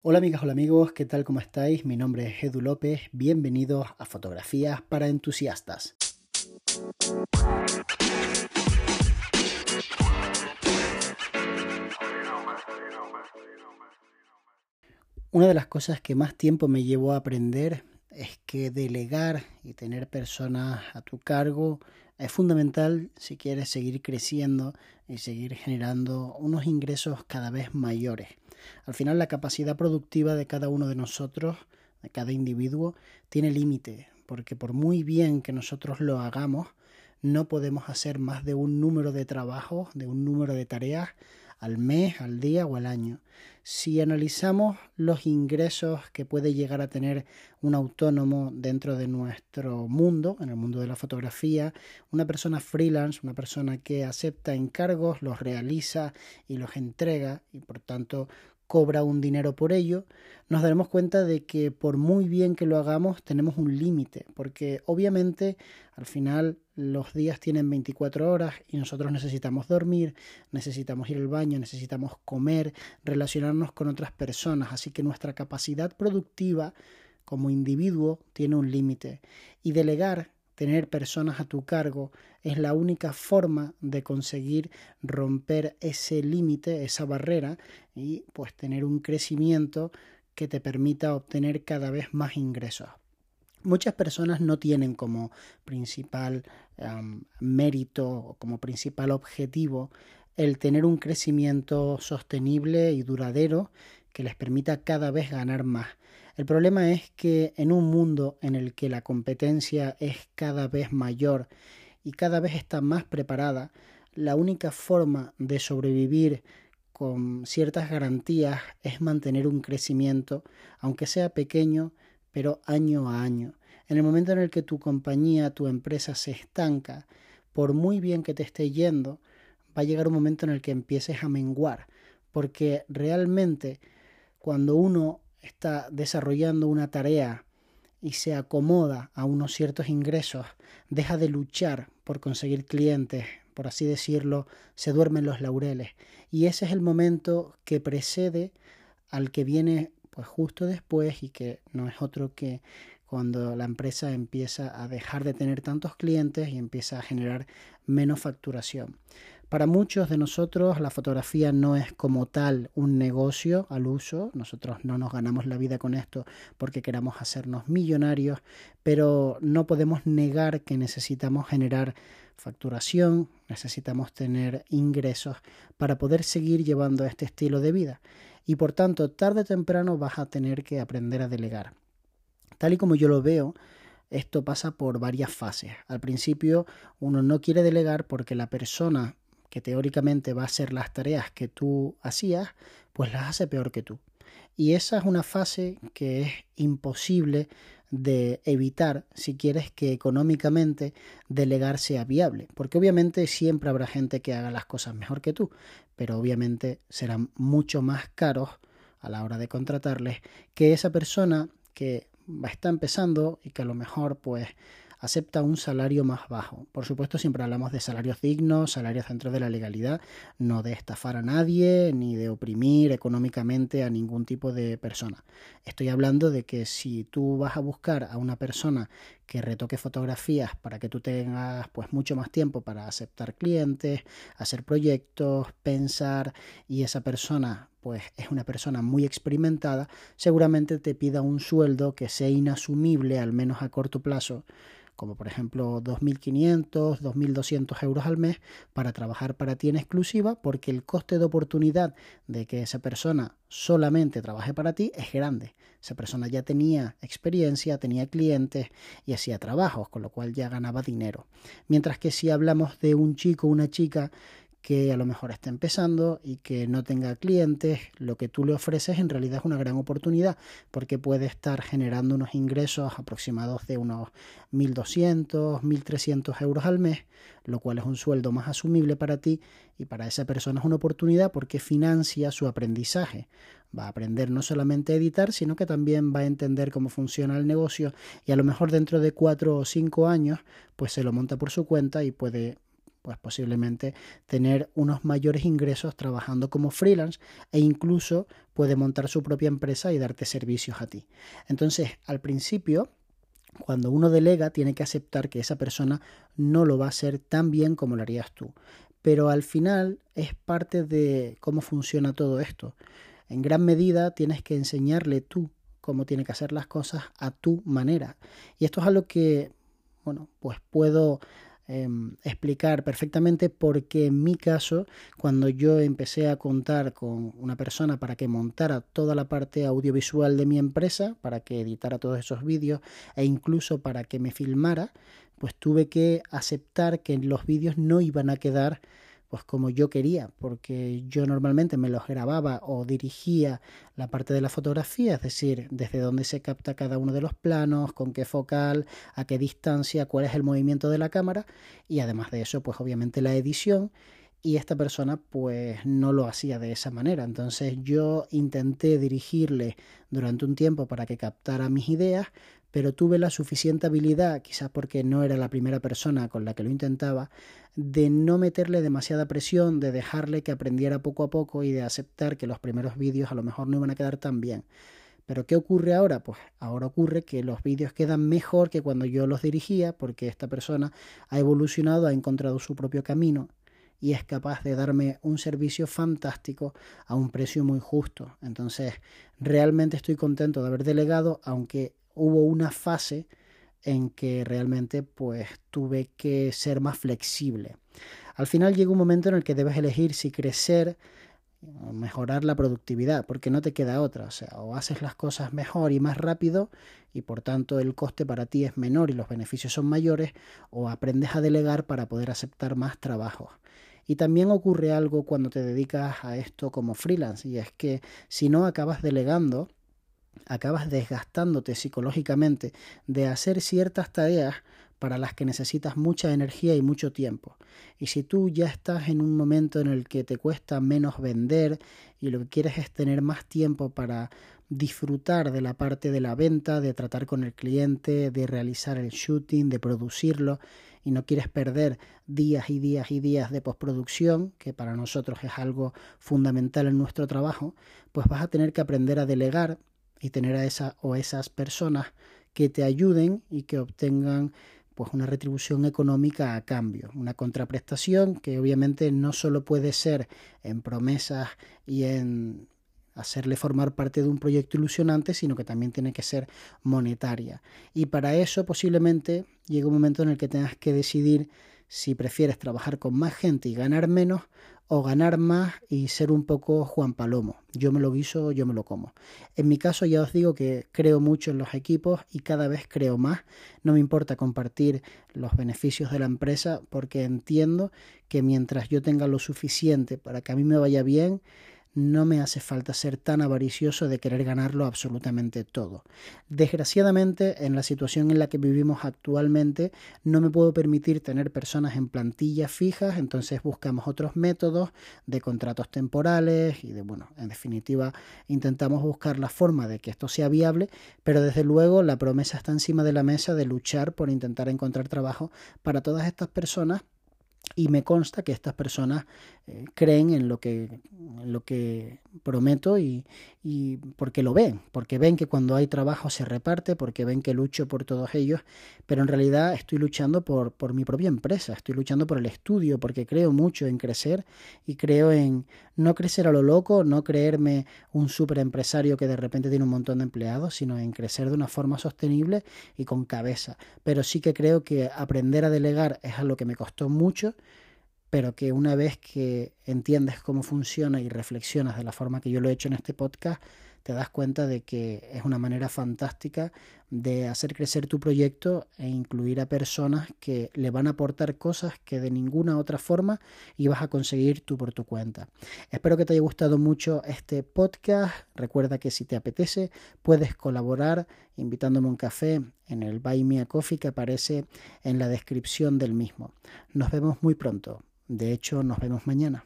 Hola amigas, hola amigos, ¿qué tal? ¿Cómo estáis? Mi nombre es Edu López, bienvenidos a Fotografías para Entusiastas. Una de las cosas que más tiempo me llevó a aprender es que delegar y tener personas a tu cargo es fundamental si quieres seguir creciendo y seguir generando unos ingresos cada vez mayores. Al final la capacidad productiva de cada uno de nosotros, de cada individuo, tiene límite, porque por muy bien que nosotros lo hagamos, no podemos hacer más de un número de trabajos, de un número de tareas al mes, al día o al año. Si analizamos los ingresos que puede llegar a tener un autónomo dentro de nuestro mundo, en el mundo de la fotografía, una persona freelance, una persona que acepta encargos, los realiza y los entrega y por tanto cobra un dinero por ello, nos daremos cuenta de que por muy bien que lo hagamos tenemos un límite, porque obviamente al final los días tienen 24 horas y nosotros necesitamos dormir, necesitamos ir al baño, necesitamos comer, relacionarnos con otras personas, así que nuestra capacidad productiva como individuo tiene un límite y delegar tener personas a tu cargo es la única forma de conseguir romper ese límite, esa barrera y pues tener un crecimiento que te permita obtener cada vez más ingresos. Muchas personas no tienen como principal mérito o como principal objetivo el tener un crecimiento sostenible y duradero que les permita cada vez ganar más. El problema es que en un mundo en el que la competencia es cada vez mayor y cada vez está más preparada, la única forma de sobrevivir con ciertas garantías es mantener un crecimiento, aunque sea pequeño, pero año a año. En el momento en el que tu compañía, tu empresa se estanca, por muy bien que te esté yendo, va a llegar un momento en el que empieces a menguar, porque realmente cuando uno está desarrollando una tarea y se acomoda a unos ciertos ingresos, deja de luchar por conseguir clientes, por así decirlo, se duermen los laureles. Y ese es el momento que precede al que viene pues justo después y que no es otro que cuando la empresa empieza a dejar de tener tantos clientes y empieza a generar menos facturación. Para muchos de nosotros la fotografía no es como tal un negocio al uso, nosotros no nos ganamos la vida con esto porque queramos hacernos millonarios, pero no podemos negar que necesitamos generar facturación, necesitamos tener ingresos para poder seguir llevando este estilo de vida. Y por tanto, tarde o temprano vas a tener que aprender a delegar. Tal y como yo lo veo, esto pasa por varias fases. Al principio uno no quiere delegar porque la persona que teóricamente va a hacer las tareas que tú hacías, pues las hace peor que tú. Y esa es una fase que es imposible de evitar si quieres que económicamente delegar sea viable. Porque obviamente siempre habrá gente que haga las cosas mejor que tú, pero obviamente serán mucho más caros a la hora de contratarles que esa persona que está empezando y que a lo mejor pues acepta un salario más bajo. Por supuesto, siempre hablamos de salarios dignos, salarios dentro de la legalidad, no de estafar a nadie ni de oprimir económicamente a ningún tipo de persona. Estoy hablando de que si tú vas a buscar a una persona que retoque fotografías para que tú tengas pues mucho más tiempo para aceptar clientes, hacer proyectos, pensar y esa persona pues es una persona muy experimentada, seguramente te pida un sueldo que sea inasumible al menos a corto plazo como por ejemplo 2.500, 2.200 euros al mes para trabajar para ti en exclusiva, porque el coste de oportunidad de que esa persona solamente trabaje para ti es grande. Esa persona ya tenía experiencia, tenía clientes y hacía trabajos, con lo cual ya ganaba dinero. Mientras que si hablamos de un chico o una chica que a lo mejor está empezando y que no tenga clientes, lo que tú le ofreces en realidad es una gran oportunidad porque puede estar generando unos ingresos aproximados de unos 1.200, 1.300 euros al mes, lo cual es un sueldo más asumible para ti y para esa persona es una oportunidad porque financia su aprendizaje. Va a aprender no solamente a editar, sino que también va a entender cómo funciona el negocio y a lo mejor dentro de cuatro o cinco años pues se lo monta por su cuenta y puede pues posiblemente tener unos mayores ingresos trabajando como freelance e incluso puede montar su propia empresa y darte servicios a ti. Entonces, al principio, cuando uno delega, tiene que aceptar que esa persona no lo va a hacer tan bien como lo harías tú. Pero al final es parte de cómo funciona todo esto. En gran medida tienes que enseñarle tú cómo tiene que hacer las cosas a tu manera. Y esto es algo que, bueno, pues puedo Em, explicar perfectamente porque en mi caso, cuando yo empecé a contar con una persona para que montara toda la parte audiovisual de mi empresa, para que editara todos esos vídeos e incluso para que me filmara, pues tuve que aceptar que los vídeos no iban a quedar pues como yo quería, porque yo normalmente me los grababa o dirigía la parte de la fotografía, es decir, desde dónde se capta cada uno de los planos, con qué focal, a qué distancia, cuál es el movimiento de la cámara y además de eso, pues obviamente la edición y esta persona pues no lo hacía de esa manera. Entonces yo intenté dirigirle durante un tiempo para que captara mis ideas, pero tuve la suficiente habilidad, quizás porque no era la primera persona con la que lo intentaba, de no meterle demasiada presión, de dejarle que aprendiera poco a poco y de aceptar que los primeros vídeos a lo mejor no iban a quedar tan bien. Pero ¿qué ocurre ahora? Pues ahora ocurre que los vídeos quedan mejor que cuando yo los dirigía porque esta persona ha evolucionado, ha encontrado su propio camino y es capaz de darme un servicio fantástico a un precio muy justo. Entonces, realmente estoy contento de haber delegado, aunque hubo una fase en que realmente pues tuve que ser más flexible. Al final llega un momento en el que debes elegir si crecer o mejorar la productividad, porque no te queda otra, o sea, o haces las cosas mejor y más rápido y por tanto el coste para ti es menor y los beneficios son mayores, o aprendes a delegar para poder aceptar más trabajos. Y también ocurre algo cuando te dedicas a esto como freelance, y es que si no acabas delegando, acabas desgastándote psicológicamente de hacer ciertas tareas para las que necesitas mucha energía y mucho tiempo. Y si tú ya estás en un momento en el que te cuesta menos vender y lo que quieres es tener más tiempo para disfrutar de la parte de la venta, de tratar con el cliente, de realizar el shooting, de producirlo, y no quieres perder días y días y días de postproducción, que para nosotros es algo fundamental en nuestro trabajo, pues vas a tener que aprender a delegar y tener a esa o esas personas que te ayuden y que obtengan pues una retribución económica a cambio, una contraprestación que obviamente no solo puede ser en promesas y en hacerle formar parte de un proyecto ilusionante, sino que también tiene que ser monetaria. Y para eso posiblemente llegue un momento en el que tengas que decidir si prefieres trabajar con más gente y ganar menos o ganar más y ser un poco Juan Palomo. Yo me lo guiso, yo me lo como. En mi caso ya os digo que creo mucho en los equipos y cada vez creo más. No me importa compartir los beneficios de la empresa porque entiendo que mientras yo tenga lo suficiente para que a mí me vaya bien, no me hace falta ser tan avaricioso de querer ganarlo absolutamente todo. Desgraciadamente, en la situación en la que vivimos actualmente, no me puedo permitir tener personas en plantillas fijas, entonces buscamos otros métodos de contratos temporales y de, bueno, en definitiva, intentamos buscar la forma de que esto sea viable, pero desde luego la promesa está encima de la mesa de luchar por intentar encontrar trabajo para todas estas personas y me consta que estas personas eh, creen en lo que, lo que prometo y, y, porque lo ven, porque ven que cuando hay trabajo se reparte, porque ven que lucho por todos ellos, pero en realidad estoy luchando por, por mi propia empresa, estoy luchando por el estudio, porque creo mucho en crecer y creo en no crecer a lo loco, no creerme un super empresario que de repente tiene un montón de empleados, sino en crecer de una forma sostenible y con cabeza. Pero sí que creo que aprender a delegar es algo que me costó mucho pero que una vez que entiendes cómo funciona y reflexionas de la forma que yo lo he hecho en este podcast, te das cuenta de que es una manera fantástica de hacer crecer tu proyecto e incluir a personas que le van a aportar cosas que de ninguna otra forma ibas a conseguir tú por tu cuenta. Espero que te haya gustado mucho este podcast. Recuerda que si te apetece puedes colaborar invitándome un café en el Buy Me a Coffee que aparece en la descripción del mismo. Nos vemos muy pronto. De hecho, nos vemos mañana.